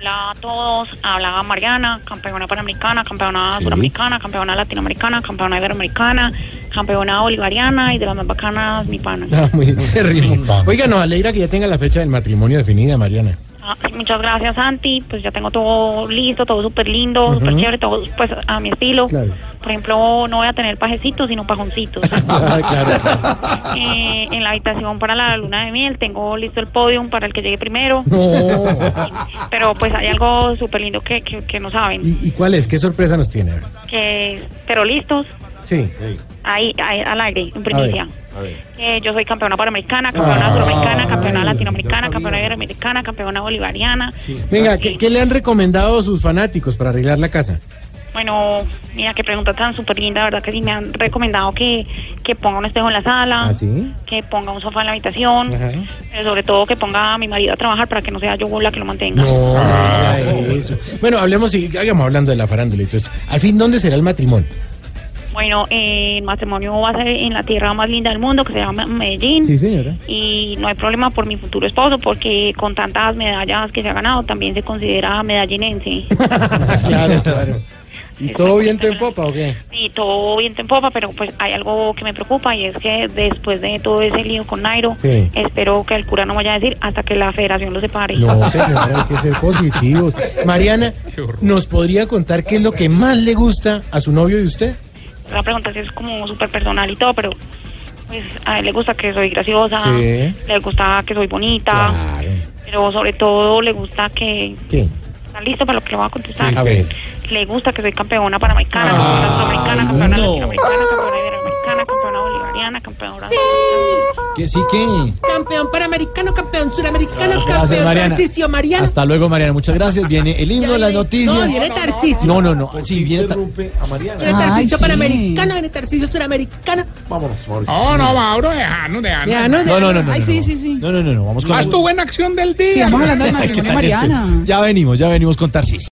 Hola a todos, habla Mariana, campeona panamericana, campeona Sí. suramericana, campeona latinoamericana, campeona iberoamericana, campeona bolivariana y de las más bacanas, mi pana. Ah, muy bien. Oiga, nos alegra que ya tenga la fecha del matrimonio definida, Mariana. Ah, sí, muchas gracias, Santi. Pues ya tengo todo listo, todo súper lindo, súper chévere, todo pues a mi estilo. Claro. Por ejemplo, no voy a tener pajecitos, sino pajoncitos. Ah, claro. Eh, en la habitación para la luna de miel tengo listo el podium para el que llegue primero. No. Pero pues hay algo súper lindo que, que, que no saben. ¿Y, y cuál es? ¿Qué sorpresa nos tiene? Que, pero listos, Sí. ahí, ahí al aire, en primicia. A ver. Eh, yo soy campeona panamericana, campeona Ay, suramericana, campeona yo latinoamericana, campeona iberoamericana, campeona bolivariana. Venga, ¿qué, qué le han recomendado sus fanáticos para arreglar la casa? Bueno, mira qué pregunta tan súper linda, verdad que sí me han recomendado que, que ponga un espejo en la sala, ¿Ah, sí? que ponga un sofá en la habitación, Ajá. pero sobre todo que ponga a mi marido a trabajar para que no sea yo la que lo mantenga. No, eso. Bueno, hablemos y hagamos hablando de la farándula y todo esto. Al fin, ¿dónde será el matrimonio? Bueno, eh, el matrimonio va a ser en la tierra más linda del mundo, que se llama Medellín. Sí, señora. Y no hay problema por mi futuro esposo, porque con tantas medallas que se ha ganado, también se considera medallinense. claro, claro. ¿Y todo viento en popa o qué? Y todo viento en popa, pero pues hay algo que me preocupa y es que después de todo ese lío con Nairo, Sí. espero que el cura no vaya a decir hasta que la federación lo separe. No, señora, hay que ser positivos. Mariana, ¿nos podría contar qué es lo que más le gusta a su novio y usted? La pregunta sí es como súper personal y todo, pero pues a él le gusta que soy graciosa, Sí. le gusta que soy bonita, Claro. pero sobre todo le gusta que... ¿Qué? ¿Está listo para lo que le voy a contestar? A ver. Le gusta que soy campeona panamericana, Ah, campeona sudamericana, campeona no. latinoamericana, campeona ¿Qué sí que? Campeón panamericano, campeón suramericano, Gracias, Mariana. Mariana. Hasta luego, Mariana. Muchas gracias. Viene el himno, las noticias. No, viene Tarcisio. No, no, no. Sí, viene. ta- a Mariana. Viene Tarcisio panamericano, viene Tarcisio suramericano. Vámonos, Mauricio. No, no, Mauro, dejanos, dejanos. Ya, no, No, no, no, no. Ay, sí, sí, sí. No, no, no, no. Vamos con. Haz tu buena acción del día. Hablando Ay, ¿qué matrimonio de este? Mariana. Ya venimos, ya venimos con Tarsis.